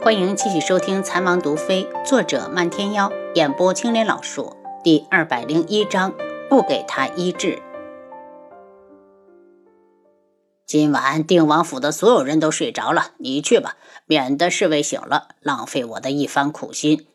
欢迎继续收听《残王毒妃》，作者漫天妖，演播青莲老树，第二百零一章：不给他医治。今晚定王府的所有人都睡着了，你去吧，免得侍卫醒了，浪费我的一番苦心。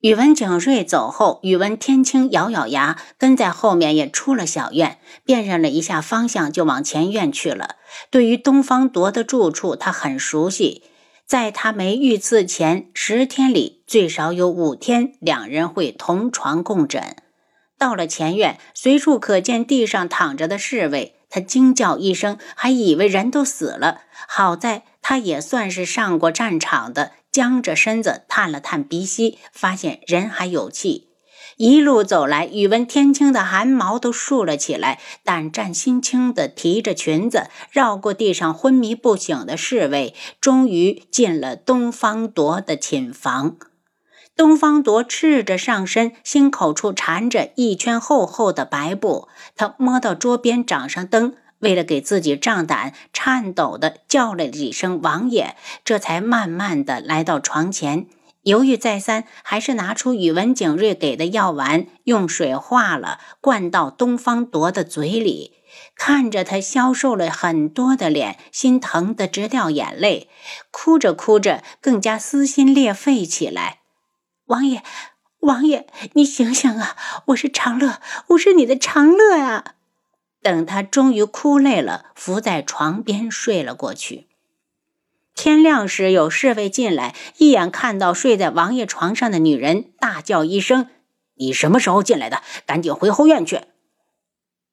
宇文景睿走后，宇文天青咬咬牙，跟在后面也出了小院，辨认了一下方向，就往前院去了。对于东方铎的住处，他很熟悉，在他没遇刺前十天里，最少有五天两人会同床共枕。到了前院，随处可见地上躺着的侍卫，他惊叫一声，还以为人都死了。好在他也算是上过战场的。僵着身子，探了探鼻息，发现人还有气。一路走来，宇文天青的汗毛都竖了起来，胆战心惊地提着裙子，绕过地上昏迷不醒的侍卫，终于进了东方铎的寝房。东方铎赤着上身，心口处缠着一圈厚厚的白布。他摸到桌边，掌上灯。为了给自己壮胆，颤抖地叫了几声“王爷”，这才慢慢地来到床前。犹豫再三，还是拿出宇文景睿给的药丸，用水化了，灌到东方铎的嘴里。看着他消瘦了很多的脸，心疼得直掉眼泪，哭着哭着，更加撕心裂肺起来。王爷，王爷，你醒醒啊！我是长乐，我是你的长乐啊！等他终于哭累了，伏在床边睡了过去。天亮时，有侍卫进来，一眼看到睡在王爷床上的女人，大叫一声：“你什么时候进来的？赶紧回后院去！”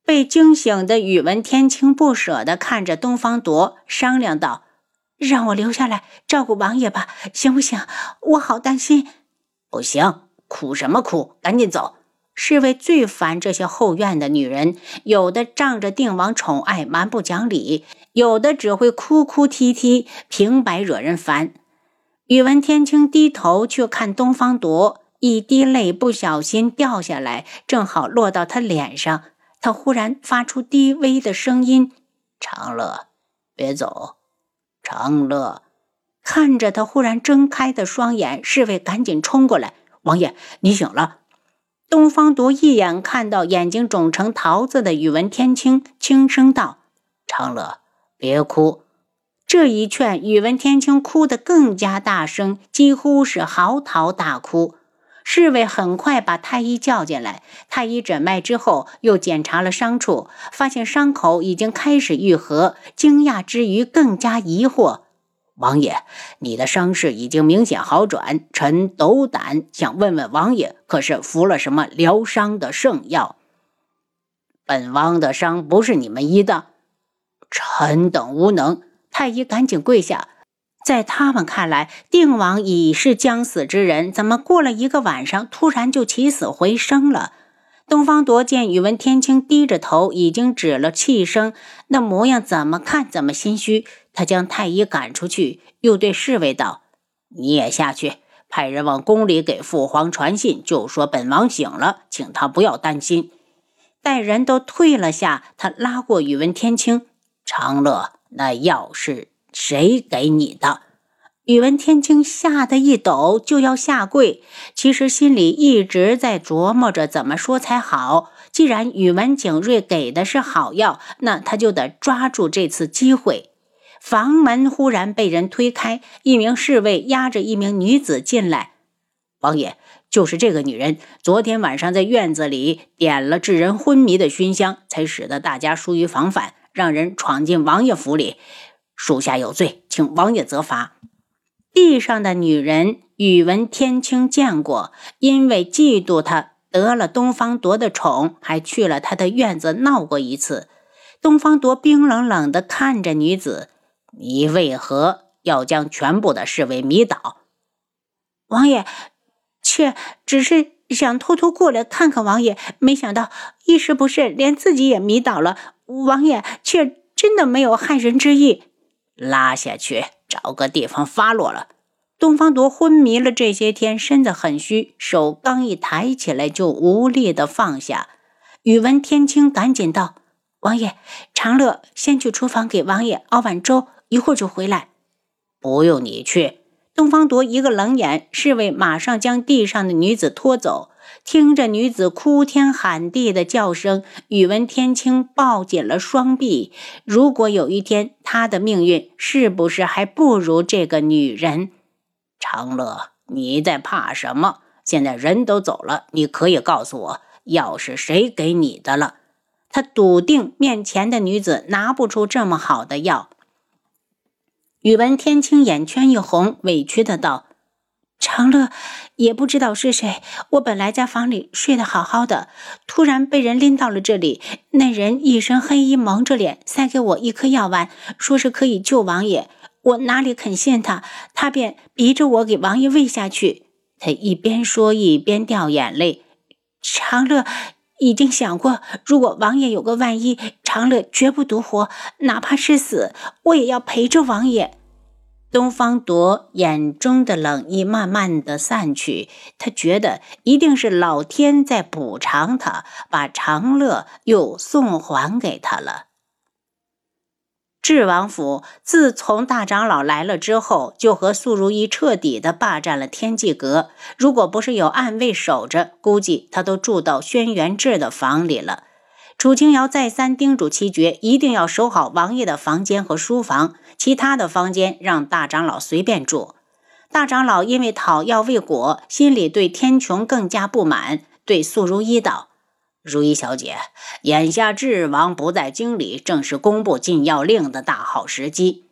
被惊醒的宇文天青不舍地看着东方铎，商量道：“让我留下来照顾王爷吧，行不行？我好担心。”“不行，哭什么哭？赶紧走！”侍卫最烦这些后院的女人，有的仗着定王宠爱蛮不讲理，有的只会哭哭啼啼，平白惹人烦。宇文天青低头去看东方铎，一滴泪不小心掉下来，正好落到他脸上。他忽然发出低微的声音：“长乐，别走，长乐。”看着他忽然睁开的双眼，侍卫赶紧冲过来：“王爷，你醒了。”东方铎一眼看到眼睛肿成桃子的宇文天青，轻声道：“长乐，别哭。”这一劝，宇文天青哭得更加大声，几乎是嚎啕大哭。侍卫很快把太医叫进来，太医诊脉之后，又检查了伤处，发现伤口已经开始愈合。惊讶之余，更加疑惑。王爷，你的伤势已经明显好转，臣斗胆想问问王爷，可是服了什么疗伤的圣药？本王的伤不是你们医的，臣等无能。太医赶紧跪下，在他们看来，定王已是将死之人，怎么过了一个晚上，突然就起死回生了？东方铎见宇文天青低着头，已经止了气声，那模样怎么看怎么心虚。他将太医赶出去，又对侍卫道：“你也下去，派人往宫里给父皇传信，就说本王醒了，请他不要担心。”待人都退了下，他拉过宇文天青：“长乐，那药是谁给你的？”宇文天青吓得一抖，就要下跪。其实心里一直在琢磨着怎么说才好。既然宇文景睿给的是好药，那他就得抓住这次机会。房门忽然被人推开，一名侍卫押着一名女子进来。王爷，就是这个女人，昨天晚上在院子里点了致人昏迷的熏香，才使得大家疏于防范，让人闯进王爷府里。属下有罪，请王爷责罚。地上的女人，宇文天青见过，因为嫉妒他得了东方铎的宠，还去了他的院子闹过一次。东方铎冰冷冷地看着女子：“你为何要将全部的侍卫迷倒？”王爷，妾只是想偷偷过来看看王爷，没想到一时不慎，连自己也迷倒了。王爷，妾真的没有害人之意。拉下去。找个地方发落了。东方铎昏迷了这些天，身子很虚，手刚一抬起来就无力的放下。宇文天青赶紧道：“王爷，长乐先去厨房给王爷熬碗粥，一会儿就回来。”不用你去。东方铎一个冷眼，侍卫马上将地上的女子拖走。听着女子哭天喊地的叫声，宇文天青抱紧了双臂。如果有一天他的命运是不是还不如这个女人？长乐，你在怕什么？现在人都走了，你可以告诉我，药是谁给你的了？他笃定面前的女子拿不出这么好的药。宇文天青眼圈一红，委屈的道。长乐也不知道是谁，我本来在房里睡得好好的，突然被人拎到了这里。那人一身黑衣，蒙着脸，塞给我一颗药丸，说是可以救王爷。我哪里肯信他，他便逼着我给王爷喂下去。他一边说一边掉眼泪。长乐已经想过，如果王爷有个万一，长乐绝不独活，哪怕是死，我也要陪着王爷。东方铎眼中的冷意慢慢的散去，他觉得一定是老天在补偿他，把长乐又送还给他了。智王府自从大长老来了之后，就和素如意彻底的霸占了天际阁。如果不是有暗卫守着，估计他都住到轩辕志的房里了。楚清瑶再三叮嘱七绝，一定要守好王爷的房间和书房，其他的房间让大长老随便住。大长老因为讨要未果，心里对天穹更加不满，对素如一道：“如一小姐，眼下智王不在京里，正是公布禁药令的大好时机。”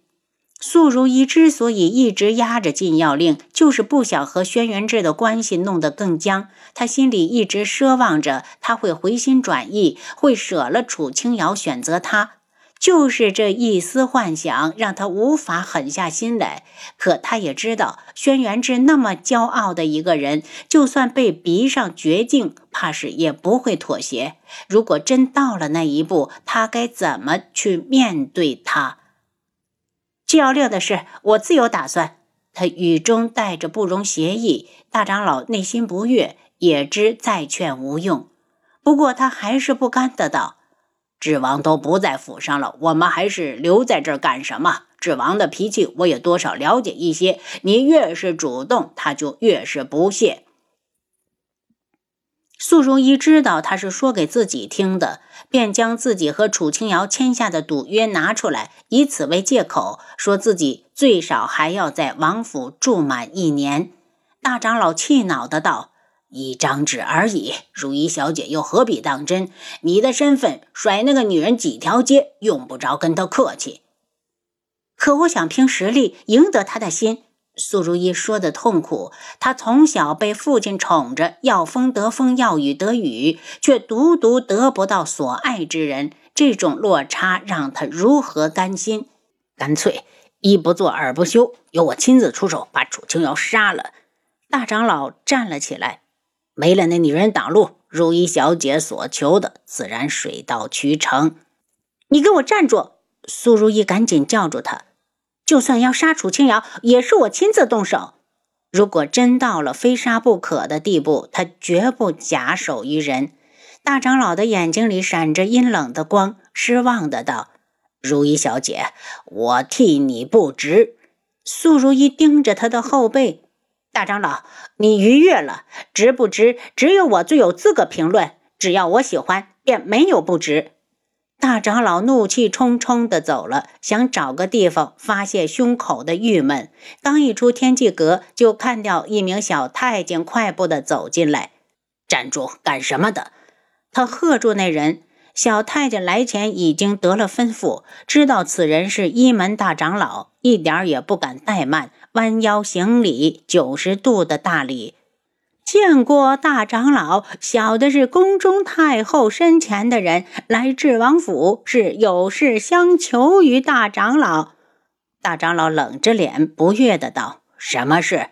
素如意之所以一直压着禁药令，就是不想和轩辕志的关系弄得更僵。他心里一直奢望着他会回心转意，会舍了楚清瑶，选择他。就是这一丝幻想，让他无法狠下心来。可他也知道，轩辕志那么骄傲的一个人，就算被逼上绝境，怕是也不会妥协。如果真到了那一步，他该怎么去面对他？七幺六的事，我自有打算。他语中带着不容协议。大长老内心不悦，也知再劝无用。不过他还是不甘的道：“智王都不在府上了，我们还是留在这儿干什么？智王的脾气我也多少了解一些。你越是主动，他就越是不屑。”素如一知道他是说给自己听的，便将自己和楚清瑶签下的赌约拿出来，以此为借口，说自己最少还要在王府住满一年。大长老气恼的道：“一张纸而已，如一小姐又何必当真？你的身份，甩那个女人几条街，用不着跟她客气。可我想凭实力赢得她的心。”苏如意说的痛苦，她从小被父亲宠着，要风得风，要雨得雨，却独独得不到所爱之人，这种落差让她如何甘心？干脆一不做二不休，由我亲自出手把楚清瑶杀了。大长老站了起来，没了那女人挡路，如意小姐所求的自然水到渠成。你给我站住！苏如意赶紧叫住他。就算要杀楚清瑶，也是我亲自动手。如果真到了非杀不可的地步，他绝不假手于人。大长老的眼睛里闪着阴冷的光，失望的道：“如意小姐，我替你不值。”素如意盯着他的后背：“大长老，你逾越了，值不值？只有我最有资格评论。只要我喜欢，便没有不值。”大长老怒气冲冲地走了，想找个地方发泄胸口的郁闷。刚一出天际阁，就看到一名小太监快步地走进来。站住！干什么的？他喝住那人。小太监来前已经得了吩咐，知道此人是一门大长老，一点也不敢怠慢，弯腰行礼，九十度的大礼。见过大长老，小的是宫中太后身前的人，来智王府是有事相求于大长老。大长老冷着脸，不悦的道：“什么事？”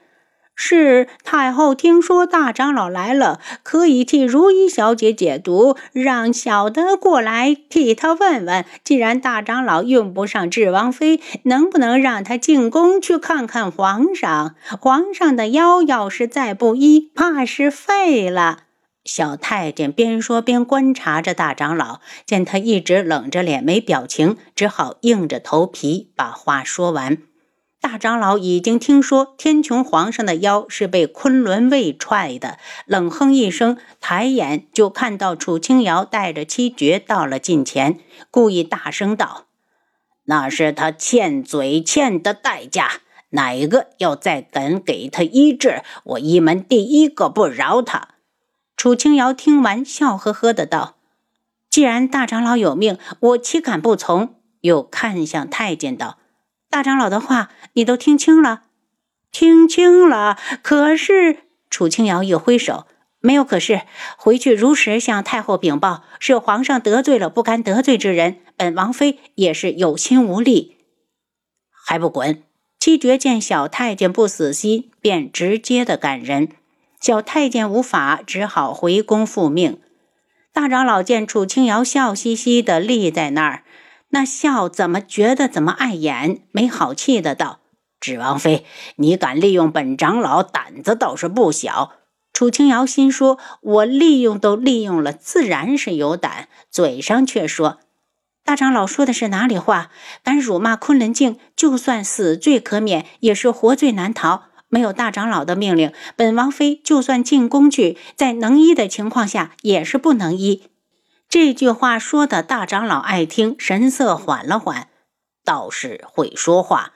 是太后听说大长老来了，可以替如意小姐解毒，让小的过来替她问问。既然大长老用不上智王妃，能不能让他进宫去看看皇上？皇上的腰要是再不医，怕是废了。小太监边说边观察着大长老，见他一直冷着脸没表情，只好硬着头皮把话说完。大长老已经听说天穹皇上的腰是被昆仑卫踹的，冷哼一声，抬眼就看到楚清瑶带着七绝到了近前，故意大声道：“那是他欠嘴欠的代价，哪个要再敢给他医治，我一门第一个不饶他。”楚清瑶听完，笑呵呵的道：“既然大长老有命，我岂敢不从？”又看向太监道。大长老的话你都听清了，听清了。可是楚清瑶一挥手，没有可是，回去如实向太后禀报，是皇上得罪了不该得罪之人，本王妃也是有心无力，还不滚！七绝见小太监不死心，便直接的赶人。小太监无法，只好回宫复命。大长老见楚清瑶笑嘻嘻的立在那儿。那笑怎么觉得怎么碍眼，没好气的道：“芷王妃，你敢利用本长老，胆子倒是不小。”楚清瑶心说：“我利用都利用了，自然是有胆。”嘴上却说：“大长老说的是哪里话？敢辱骂昆仑镜，就算死罪可免，也是活罪难逃。没有大长老的命令，本王妃就算进宫去，在能医的情况下，也是不能医。”这句话说的大长老爱听，神色缓了缓，倒是会说话。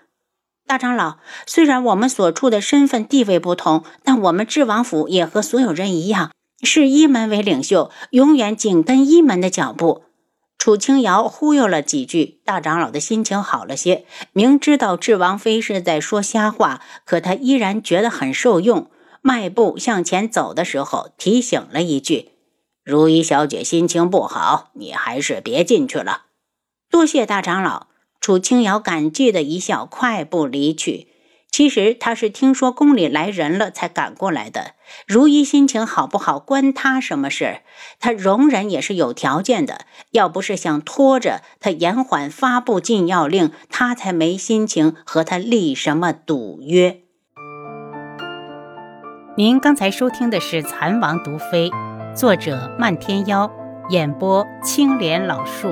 大长老，虽然我们所处的身份地位不同，但我们智王府也和所有人一样，视一门为领袖，永远紧跟一门的脚步。楚清瑶忽悠了几句，大长老的心情好了些。明知道智王妃是在说瞎话，可他依然觉得很受用。迈步向前走的时候，提醒了一句。如意小姐心情不好，你还是别进去了。多谢大长老。楚清瑶感激的一笑，快步离去。其实他是听说宫里来人了，才赶过来的。如意心情好不好，关他什么事？他容忍也是有条件的。要不是想拖着他延缓发布禁药令，他才没心情和他立什么赌约。您刚才收听的是《蚕王毒妃》。作者：漫天妖，演播：青莲老树。